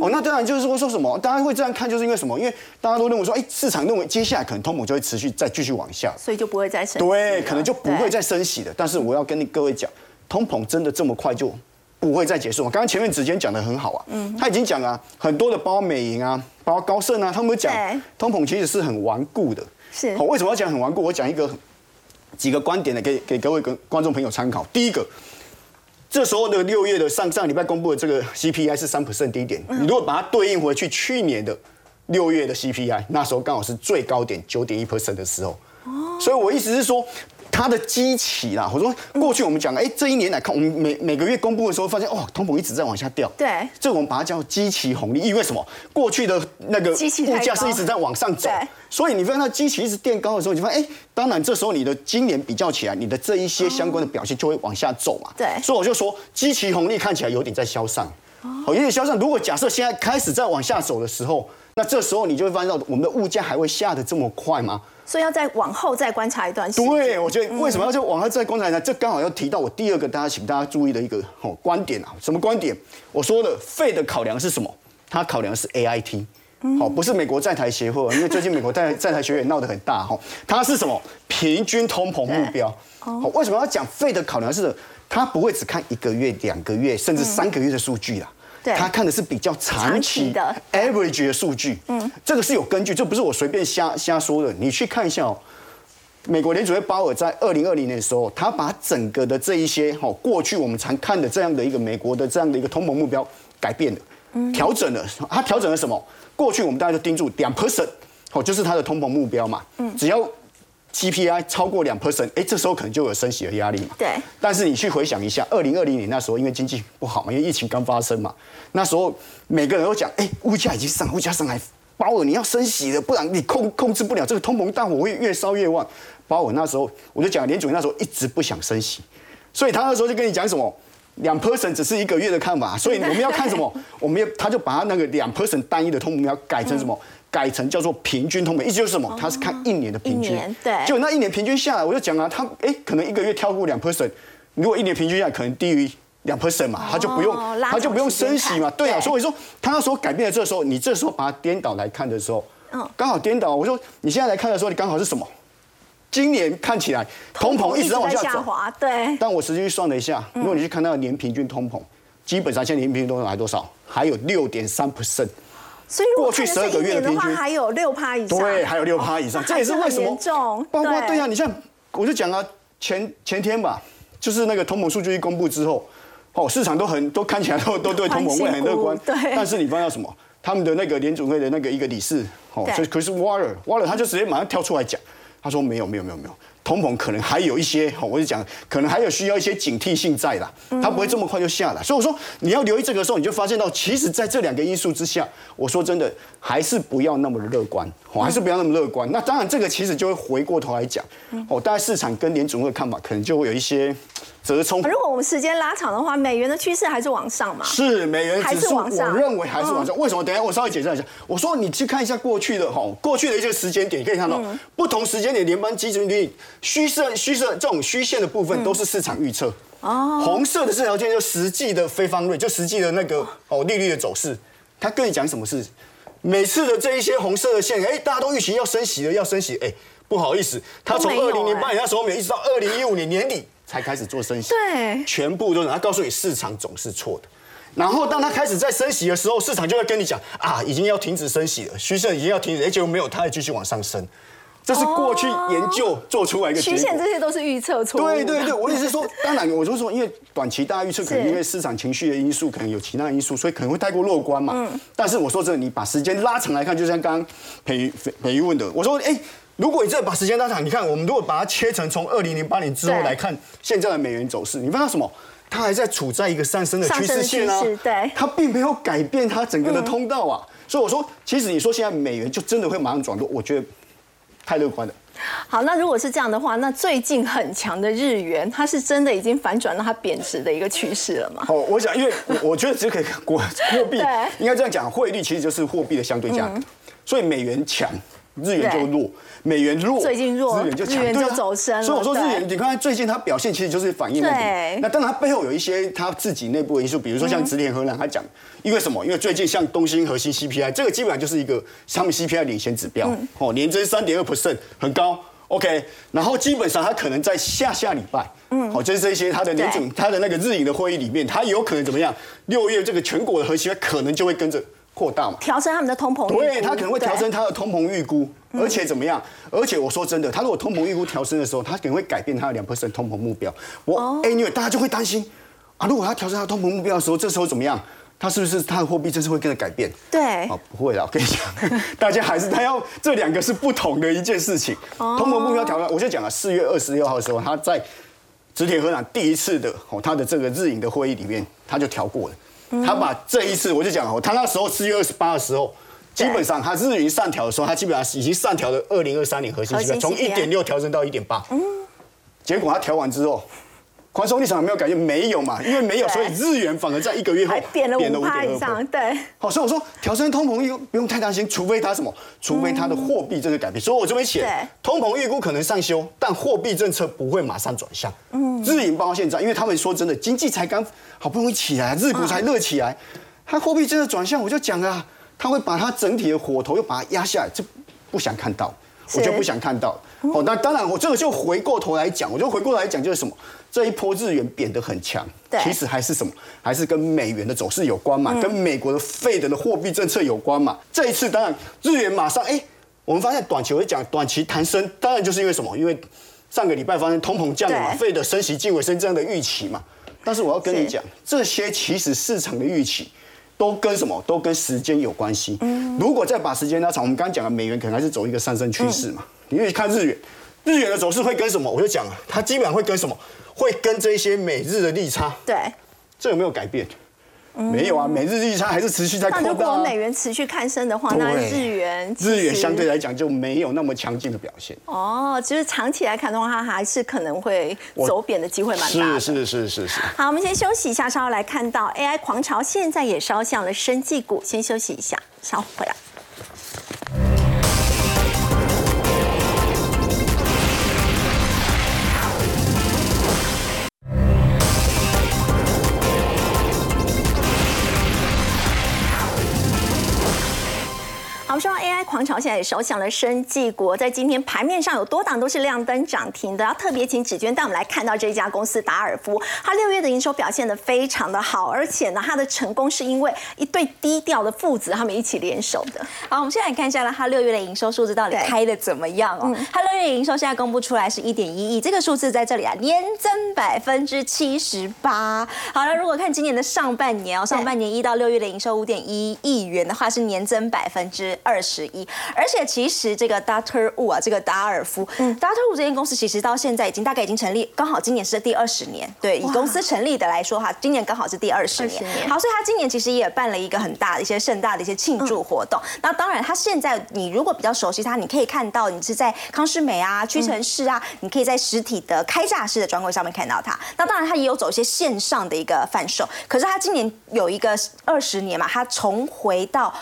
哦，那当然就是说说什么，大家会这样看，就是因为什么？因为大家都认为说，哎，市场认为接下来可能通膨就会持续再继续往下，所以就不会再升。对，可能就不会再升息的。但是我要跟你各位讲，通膨真的这么快就不会再结束吗？刚刚前面子坚讲的很好啊，嗯，他已经讲啊，很多的包括美银啊，包括高盛啊，他们讲通膨其实是很顽固的。是，好，为什么要讲很顽固？我讲一个几个观点呢，给给各位跟观众朋友参考。第一个。这时候的六月的上上礼拜公布的这个 CPI 是三 percent 低点，你如果把它对应回去去年的六月的 CPI，那时候刚好是最高点九点一 percent 的时候。哦，所以我意思是说。它的基期啦，我说过去我们讲，哎，这一年来看，我们每每个月公布的时候，发现哦，通膨一直在往下掉。对，这我们把它叫基期红利，因为什么？过去的那个物价是一直在往上走，所以你发现它基期一直垫高的时候，你就发现，哎，当然这时候你的今年比较起来，你的这一些相关的表现就会往下走嘛。对，所以我就说，基期红利看起来有点在消散，哦，有点消散。如果假设现在开始在往下走的时候，那这时候你就会发现到，我们的物价还会下的这么快吗？所以要再往后再观察一段时间。对，我觉得为什么要再往后再观察呢？这刚好要提到我第二个大家请大家注意的一个哦观点啊，什么观点？我说的费的考量是什么？它考量是 A I T，好，不是美国在台协会，因为最近美国在在台学院闹得很大哈。它是什么？平均通膨目标。好，为什么要讲费的考量是？它不会只看一个月、两个月，甚至三个月的数据啦。他看的是比较长期的 average 的数据，嗯，这个是有根据，这不是我随便瞎瞎说的。你去看一下哦，美国联储会鲍尔在二零二零年的时候，他把整个的这一些哈过去我们常看的这样的一个美国的这样的一个通膨目标改变了，调整了。他调整了什么？过去我们大家都盯住两 percent，哦，就是他的通膨目标嘛，嗯，只要。CPI 超过两 percent，哎，这时候可能就有升息的压力嘛。对。但是你去回想一下，二零二零年那时候，因为经济不好嘛，因为疫情刚发生嘛，那时候每个人都讲，哎，物价已经上，物价上来，鲍尔你要升息的，不然你控控制不了这个通膨大火会越烧越旺。鲍尔那时候我就讲，联储那时候一直不想升息，所以他那时候就跟你讲什么，两 percent 只是一个月的看法，所以我们要看什么？我们要他就把他那个两 percent 单一的通膨要改成什么？改成叫做平均通膨，意思就是什么？它是看一年的平均，对，就那一年平均下来，我就讲啊，它哎，可能一个月跳过两 percent，如果一年平均下来可能低于两 percent 嘛，它就不用，它就不用升息嘛，对啊，所以说它那时候改变了，这时候你这时候把它颠倒来看的时候，嗯，刚好颠倒，我说你现在来看的时候，你刚好是什么？今年看起来通膨一直在往下走，对，但我实际去算了一下，如果你去看那个年平均通膨，基本上现在年平均通膨还多少？还有六点三 percent。所以过去十二个月的平均还有六趴以上，对，还有六趴以上，这也是为什么。包括对啊，你像我就讲啊，前前天吧，就是那个通膨数据一公布之后，哦，市场都很都看起来都都对通膨会很乐观。对。但是你发现什么？他们的那个联准会的那个一个理事，哦，所以可是 Waller，Waller 他就直接马上跳出来讲，他说没有没有没有没有。通膨可能还有一些，我就讲，可能还有需要一些警惕性在啦，它不会这么快就下来。所以我说，你要留意这个时候，你就发现到，其实在这两个因素之下，我说真的，还是不要那么乐观，我还是不要那么乐观。那当然，这个其实就会回过头来讲，哦，大概市场跟联总会看法，可能就会有一些。折冲。如果我们时间拉长的话，美元的趋势还是往上嘛？是美元指数，我认为还是往上。为什么？等下我稍微解释一下。我说你去看一下过去的哈，过去的一些时间点，可以看到不同时间点联邦基金利率虚设虚设这种虚线的部分都是市场预测。哦。红色的这条线就实际的非方率，就实际的那个哦利率的走势。他跟你讲什么事？每次的这一些红色的线，哎，大家都预期要升息了，要升息。哎，不好意思，他从二零零八年那时候没有，一直到二零一五年年底。才开始做升息，对，全部都是他告诉你市场总是错的，然后当他开始在升息的时候，市场就会跟你讲啊，已经要停止升息了，虚线已经要停止，而且没有，它还继续往上升，这是过去研究做出来一个曲线，这些都是预测错。对对对，我也是说，当然我就说，因为短期大家预测可能因为市场情绪的因素，可能有其他因素，所以可能会太过乐观嘛。嗯。但是我说真的，你把时间拉长来看，就像刚刚裴裴玉问的，我说哎。如果你这把时间拉长，你看我们如果把它切成从二零零八年之后来看现在的美元走势，你发现什么？它还在处在一个上升的趋势线啊，对，它并没有改变它整个的通道啊。所以我说，其实你说现在美元就真的会马上转弱，我觉得太乐观了。好，那如果是这样的话，那最近很强的日元，它是真的已经反转到它贬值的一个趋势了吗？哦，我想，因为我觉得只可以国货币 应该这样讲，汇率其实就是货币的相对价格，所以美元强。日元就弱，美元弱，最近弱，日元就日元就走升了。所以我说日元，你看最近它表现其实就是反映那个。那当然它背后有一些它自己内部的因素，比如说像直田荷兰他讲，因为什么？因为最近像东兴核心 CPI，这个基本上就是一个他们 CPI 领先指标，哦，年增三点二 percent，很高。OK，然后基本上它可能在下下礼拜，嗯，好，就是这些它的年准，它的那个日营的会议里面，它有可能怎么样？六月这个全国的核心可能就会跟着扩大嘛，调升他们的通膨，对，它可能会调升它的通膨预估，而且怎么样？而且我说真的，他如果通膨预估调升的时候，他可能会改变他的两 percent 通膨目标。我哎，因为大家就会担心啊，如果他调升他通膨目标的时候，这时候怎么样？他是不是他的货币政策会跟着改变？对，哦，不会啦，我跟你讲，大家还是他要这两个是不同的一件事情。通膨目标调整，我就讲了，四月二十六号的时候，他在植田和男第一次的哦，他的这个日营的会议里面，他就调过了。他把这一次，我就讲哦，他那时候四月二十八的时候，基本上它日营上调的时候，它基本上已经上调了二零二三年核心 CPI，从一点六调整到一点八。嗯，结果它调完之后。宽松立场有没有改变？没有嘛，因为没有，所以日元反而在一个月后贬了五点以上。对，好，所以我说调升通膨预不用太担心，除非它什么，除非它的货币政策改变。所以我这边写通膨预估可能上修，但货币政策不会马上转向。嗯，日银包括现在，因为他们说真的，经济才刚好不容易起来，日股才热起来，它货币政策转向，我就讲啊，他会把它整体的火头又把它压下来，这不想看到，我就不想看到。哦，那当然，我这个就回过头来讲，我就回过头来讲就是什么。这一波日元贬得很强，其实还是什么？还是跟美元的走势有关嘛？跟美国的费德的货币政策有关嘛？这一次当然日元马上哎，我们发现短期会讲短期弹升，当然就是因为什么？因为上个礼拜发生通膨降了嘛，费德升息近尾升这样的预期嘛。但是我要跟你讲，这些其实市场的预期都跟什么？都跟时间有关系。如果再把时间拉长，我们刚刚讲的美元可能还是走一个上升趋势嘛？因为看日元，日元的走势会跟什么？我就讲了，它基本上会跟什么？会跟这些美日的利差，对，这有没有改变？没有啊，美日利差还是持续在扩大。如果美元持续看升的话，那日元日元相对来讲就没有那么强劲的表现。哦，其实长期来看的话，它还是可能会走贬的机会蛮大的。是是是是是。好，我们先休息一下，稍后来看到 AI 狂潮现在也烧向了生技股，先休息一下，稍后回来。说 AI 狂潮现在也烧向了生技国，在今天盘面上有多档都是亮灯涨停的，要特别请芷娟带我们来看到这家公司达尔夫，它六月的营收表现的非常的好，而且呢，它的成功是因为一对低调的父子他们一起联手的。好，我们现在看一下呢，它六月的营收数字到底开的怎么样哦？它六月营收现在公布出来是一点一亿，这个数字在这里啊，年增百分之七十八。好了，如果看今年的上半年哦，上半年一到六月的营收五点一亿元的话，是年增百分之。二十一，而且其实这个 Doctor Wu 啊，这个达尔夫嗯，Doctor Wu 这间公司其实到现在已经大概已经成立，刚好今年是第二十年。对，以公司成立的来说哈，今年刚好是第二十年。好，所以他今年其实也办了一个很大的一些盛大的一些庆祝活动。那当然，他现在你如果比较熟悉他，你可以看到你是在康士美啊、屈臣氏啊，你可以在实体的开架式的专柜上面看到它。那当然，它也有走一些线上的一个贩售。可是它今年有一个二十年嘛，它重回到。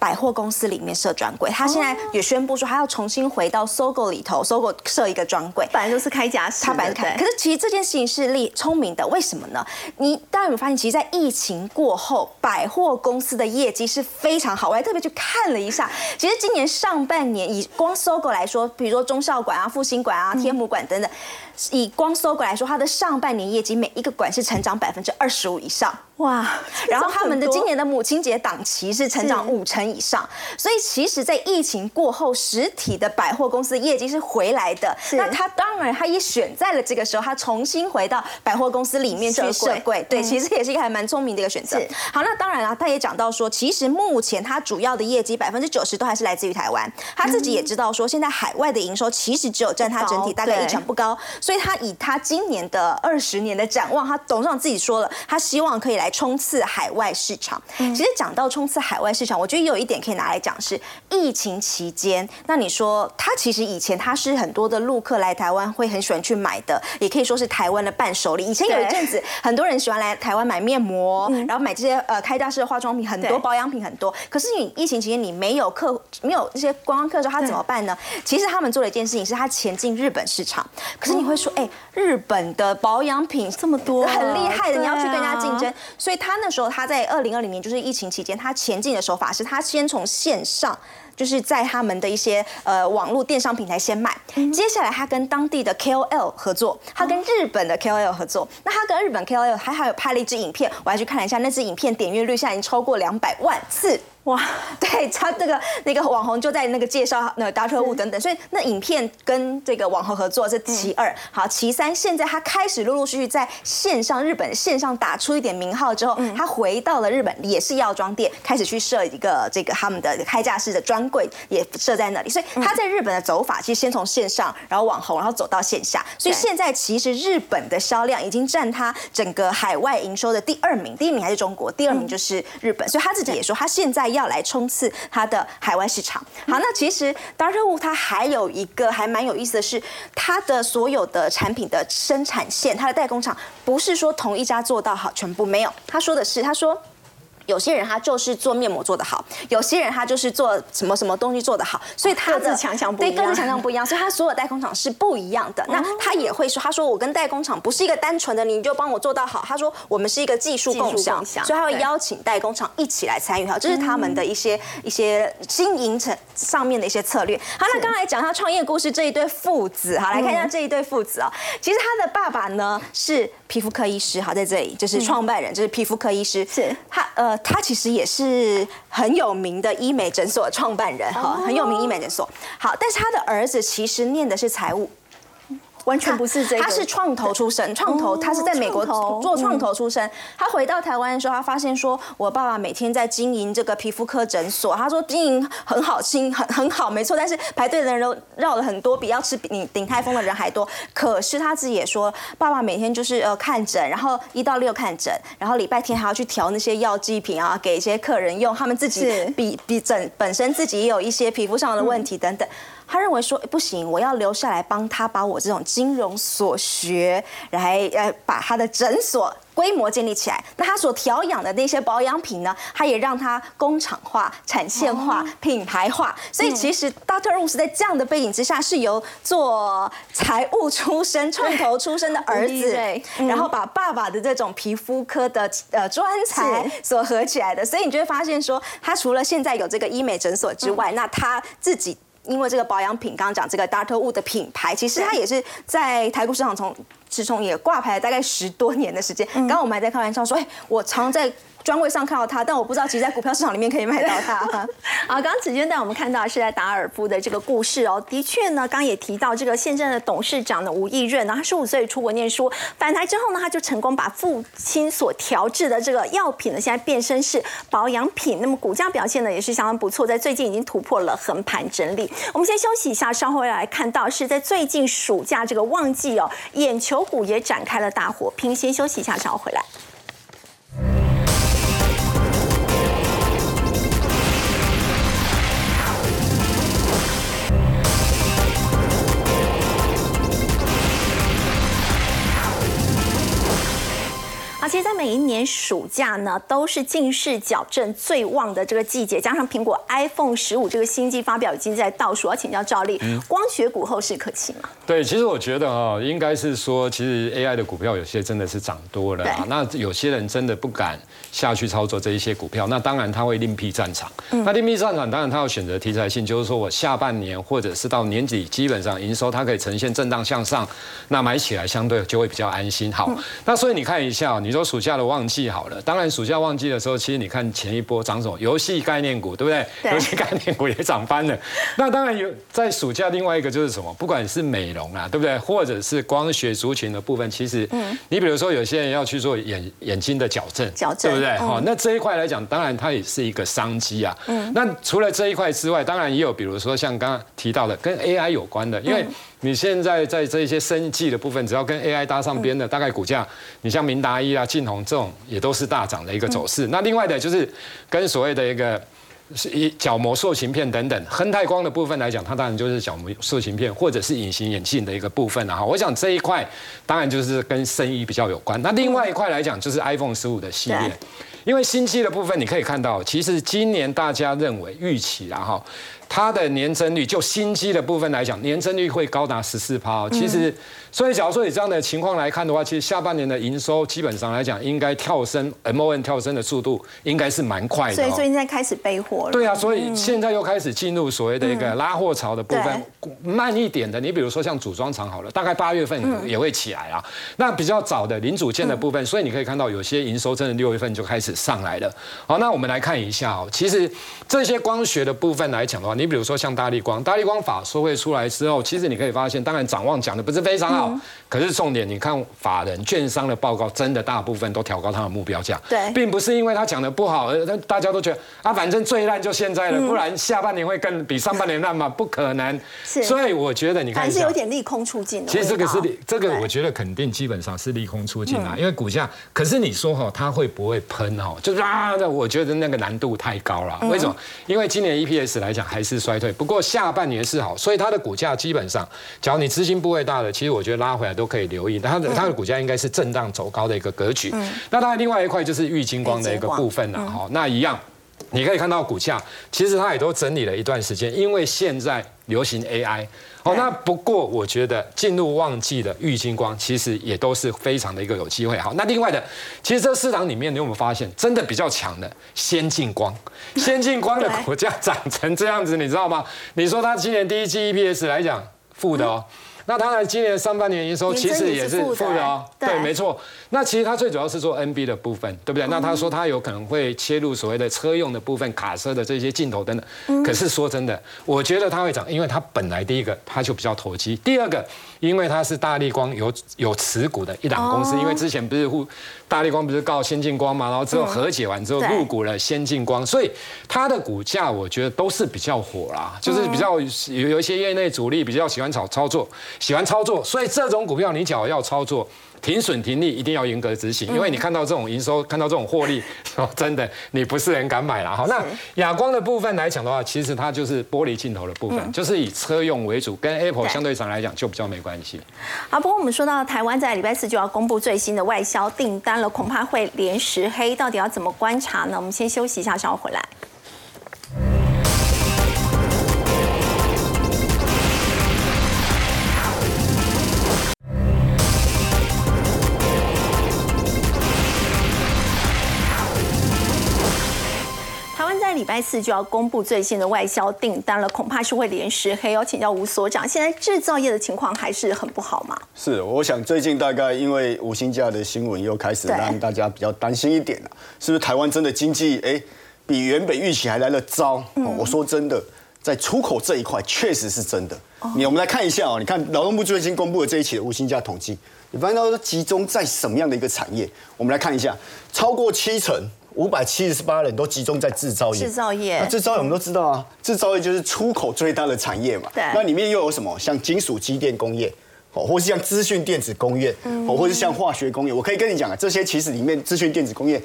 百货公司里面设专柜，他现在也宣布说，他要重新回到搜狗里头，搜狗设一个专柜。本来就是开假式，他本来开，可是其实这件事情是利聪明的，为什么呢？你大家有没有发现，其实，在疫情过后，百货公司的业绩是非常好。我还特别去看了一下，其实今年上半年以光搜狗来说，比如说中校馆啊、复兴馆啊、天母馆等等。以光搜狗来说，它的上半年业绩每一个馆是成长百分之二十五以上，哇！然后他们的今年的母亲节档期是成长五成以上，所以其实，在疫情过后，实体的百货公司业绩是回来的。那他当然，他也选在了这个时候，他重新回到百货公司里面去设柜。对，其实也是一个还蛮聪明的一个选择。好，那当然了，他也讲到说，其实目前他主要的业绩百分之九十都还是来自于台湾。他自己也知道说，现在海外的营收其实只有占他整体大概一成不高。所以他以他今年的二十年的展望，他董事长自己说了，他希望可以来冲刺海外市场。其实讲到冲刺海外市场，我觉得有一点可以拿来讲是疫情期间。那你说他其实以前他是很多的陆客来台湾会很喜欢去买的，也可以说是台湾的伴手礼。以前有一阵子很多人喜欢来台湾买面膜，然后买这些呃开架式的化妆品，很多保养品很多。可是你疫情期间你没有客没有这些观光客的时候，他怎么办呢？其实他们做了一件事情，是他前进日本市场。可是你会说，哎，日本的保养品这么多，很厉害的，你要去跟人家竞争。所以他那时候他在二零二零年，就是疫情期间，他前进的手法是他先从线上。就是在他们的一些呃网络电商平台先卖，接下来他跟当地的 KOL 合作，他跟日本的 KOL 合作，那他跟日本 KOL 还还有拍了一支影片，我还去看了一下，那支影片点阅率现在已经超过两百万次。哇，对 他这个那个网红就在那个介绍那个搭车物等等，所以那影片跟这个网红合作是其二。好，其三，现在他开始陆陆续续在线上日本线上打出一点名号之后，他回到了日本也是药妆店，开始去设一个这个他们的开架式的专柜也设在那里。所以他在日本的走法其实先从线上，然后网红，然后走到线下。所以现在其实日本的销量已经占他整个海外营收的第二名，第一名还是中国，第二名就是日本。所以他自己也说，他现在要来冲刺它的海外市场。好，那其实 Dark 物它还有一个还蛮有意思的是，它的所有的产品的生产线，它的代工厂不是说同一家做到好全部没有。他说的是，他说。有些人他就是做面膜做的好，有些人他就是做什么什么东西做的好，所以他的强项不对，各自强项不一样，所以他所有代工厂是不一样的。那他也会说，他说我跟代工厂不是一个单纯的你就帮我做到好，他说我们是一个技术共享，所以他会邀请代工厂一起来参与，好，这是他们的一些一些经营层上面的一些策略。好，那刚才讲他创业故事这一对父子，好，来看一下这一对父子啊，其实他的爸爸呢是皮肤科医师，好，在这里就是创办人，就是皮肤科医师，是。他呃。他其实也是很有名的医美诊所创办人哈，很有名医美诊所。好，但是他的儿子其实念的是财务。完全不是这个，他是创投出身，创投他是在美国做创投出身。他回到台湾的时候，他发现说，我爸爸每天在经营这个皮肤科诊所，他说经营很好，经很很好，没错。但是排队的人都绕了很多，比要吃顶顶泰丰的人还多。可是他自己也说，爸爸每天就是呃看诊，然后一到六看诊，然后礼拜天还要去调那些药剂品啊，给一些客人用。他们自己比比诊本身自己也有一些皮肤上的问题等等。他认为说不行，我要留下来帮他把我这种金融所学来呃把他的诊所规模建立起来。那他所调养的那些保养品呢，他也让他工厂化、产线化、品牌化。所以其实 Doctor Rose 在这样的背景之下，是由做财务出身、创投出身的儿子，然后把爸爸的这种皮肤科的呃专才所合起来的。所以你就会发现说，他除了现在有这个医美诊所之外，那他自己。因为这个保养品，刚刚讲这个 Dartwood 的品牌，其实它也是在台股市场从自从也挂牌了大概十多年的时间。刚刚我们还在开玩笑说，哎，我常在。专柜上看到它，但我不知道其实在股票市场里面可以买到它。好，刚刚子娟带我们看到是在达尔夫的这个故事哦。的确呢，刚也提到这个现任的董事长呢吴义润，呢他十五岁出国念书，返台之后呢，他就成功把父亲所调制的这个药品呢，现在变身是保养品。那么股价表现呢也是相当不错，在最近已经突破了横盘整理。我们先休息一下，稍后来看到是在最近暑假这个旺季哦，眼球股也展开了大火拼。先休息一下，稍后回来。Bye. 而且在每一年暑假呢，都是近视矫正最旺的这个季节，加上苹果 iPhone 十五这个新机发表已经在倒数。要请教赵丽，光学股后市可期吗？对，其实我觉得啊，应该是说，其实 AI 的股票有些真的是涨多了啊。那有些人真的不敢下去操作这一些股票，那当然他会另辟战场。那另辟战场，当然他要选择题材性，就是说我下半年或者是到年底，基本上营收它可以呈现震荡向上，那买起来相对就会比较安心。好，那所以你看一下你。你说暑假的旺季好了，当然暑假旺季的时候，其实你看前一波涨什么游戏概念股，对不对？游戏概念股也涨翻了。那当然有在暑假另外一个就是什么，不管是美容啊，对不对？或者是光学族群的部分，其实，嗯，你比如说有些人要去做眼眼睛的矫正，矫正，对不对？哈，那这一块来讲，当然它也是一个商机啊。嗯，那除了这一块之外，当然也有比如说像刚刚提到的跟 AI 有关的，因为。你现在在这些生计的部分，只要跟 AI 搭上边的，大概股价，你像明达一啊、晋宏这种，也都是大涨的一个走势。那另外的就是跟所谓的一个。是以角膜塑形片等等，亨泰光的部分来讲，它当然就是角膜塑形片或者是隐形眼镜的一个部分了哈。我想这一块当然就是跟生意比较有关。那另外一块来讲，就是 iPhone 十五的系列，因为新机的部分你可以看到，其实今年大家认为预期然哈。它的年增率就新机的部分来讲，年增率会高达十四趴。其实，所以假如说以这样的情况来看的话，其实下半年的营收基本上来讲，应该跳升，MON 跳升的速度应该是蛮快的。所以最近在开始备货了。对啊，所以现在又开始进入所谓的一个拉货潮的部分。慢一点的，你比如说像组装厂好了，大概八月份也会起来啊。那比较早的零组件的部分，所以你可以看到有些营收真的六月份就开始上来了。好，那我们来看一下哦，其实这些光学的部分来讲的话。你比如说像大力光，大力光法说会出来之后，其实你可以发现，当然展望讲的不是非常好，可是重点你看法人券商的报告，真的大部分都调高它的目标价，对，并不是因为它讲的不好，而大家都觉得啊，反正最烂就现在了，不然下半年会更比上半年烂吗？不可能，所以我觉得你看还是有点利空出尽的。其实这个是利，这个我觉得肯定基本上是利空出尽啊，因为股价，可是你说哈，它会不会喷哈？就是啊，那我觉得那个难度太高了，为什么？因为今年 EPS 来讲还是衰退，不过。下半年是好，所以它的股价基本上，假如你资金部位大的，其实我觉得拉回来都可以留意。它的它的股价应该是震荡走高的一个格局。那当然，另外一块就是玉金光的一个部分了哈。那一样，你可以看到股价，其实它也都整理了一段时间，因为现在流行 AI。哦，那不过我觉得进入旺季的郁金光其实也都是非常的一个有机会。好，那另外的，其实这市场里面你有没有发现，真的比较强的先进光，先进光的股价涨成这样子，你知道吗？你说它今年第一季 EPS 来讲负的哦。那它在今年上半年营收其实也是负的哦，对，没错。那其实它最主要是做 NB 的部分，对不对？那他说他有可能会切入所谓的车用的部分，卡车的这些镜头等等。可是说真的，我觉得它会涨，因为它本来第一个它就比较投机，第二个。因为它是大力光有有持股的一档公司，因为之前不是互大力光不是告先进光嘛，然后之后和解完之后入股了先进光，所以它的股价我觉得都是比较火啦，就是比较有有一些业内主力比较喜欢炒操作，喜欢操作，所以这种股票你只要要操作。停损停利一定要严格执行，因为你看到这种营收，看到这种获利，说 真的，你不是很敢买了。好，那亚光的部分来讲的话，其实它就是玻璃镜头的部分，就是以车用为主，跟 Apple 相对上来讲就比较没关系。好，不过我们说到台湾在礼拜四就要公布最新的外销订单了，恐怕会连十黑，到底要怎么观察呢？我们先休息一下，稍后回来。拜四就要公布最新的外销订单了，恐怕是会连十黑。要请教吴所长，现在制造业的情况还是很不好吗？是，我想最近大概因为五星假的新闻又开始让大家比较担心一点了，是不是台湾真的经济哎比原本预期还来的糟？我说真的，在出口这一块确实是真的。你我们来看一下哦，你看劳动部最新公布的这一期的五星假统计，你发现到集中在什么样的一个产业？我们来看一下，超过七成。五百七十八人都集中在制造业，制造业，那制造业我们都知道啊，制造业就是出口最大的产业嘛。对，那里面又有什么？像金属机电工业，哦，或是像资讯电子工业，哦，或是像化学工业。我可以跟你讲啊，这些其实里面资讯电子工业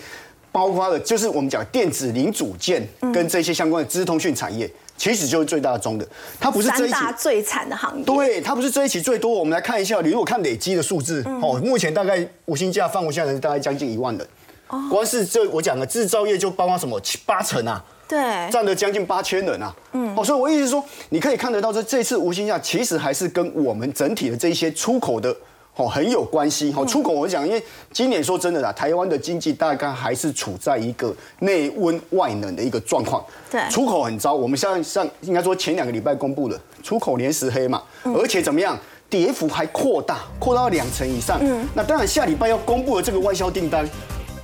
包括了，就是我们讲电子零组件跟这些相关的资通讯产业，其实就是最大宗的。它不是三大最惨的行业。对，它不是这一期最多。我们来看一下，你如果看累积的数字，哦，目前大概五星价放无线人大概将近一万人。光是这我讲的制造业就包括什么七八成啊，对，占了将近八千人啊，嗯，哦，所以我意思说，你可以看得到，这这次无形价其实还是跟我们整体的这一些出口的哦很有关系。哦，出口我讲，因为今年说真的啦，台湾的经济大概还是处在一个内温外冷的一个状况，对，出口很糟。我们像像应该说前两个礼拜公布的出口连十黑嘛，而且怎么样，跌幅还扩大，扩大到两成以上。嗯，那当然下礼拜要公布的这个外销订单。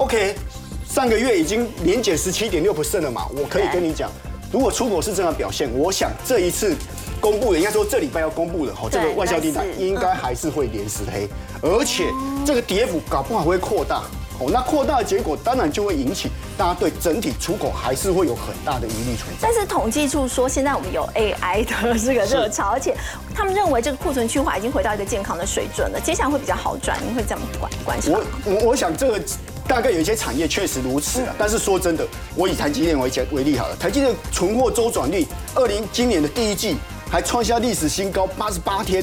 OK，上个月已经连减十七点六 percent 了嘛，我可以跟你讲，如果出口是这样表现，我想这一次公布的，应该说这礼拜要公布的，哈，这个外销订单应该还是会连十黑，而且这个跌幅搞不好会扩大，哦，那扩大的结果当然就会引起大家对整体出口还是会有很大的疑虑存在。但是统计处说，现在我们有 AI 的这个热潮，而且他们认为这个库存去化已经回到一个健康的水准了，接下来会比较好转。您会这样观观察我我我想这个大概有一些产业确实如此了，但是说真的，我以台积电为为例好了，台积电存货周转率，二零今年的第一季还创下历史新高，八十八天。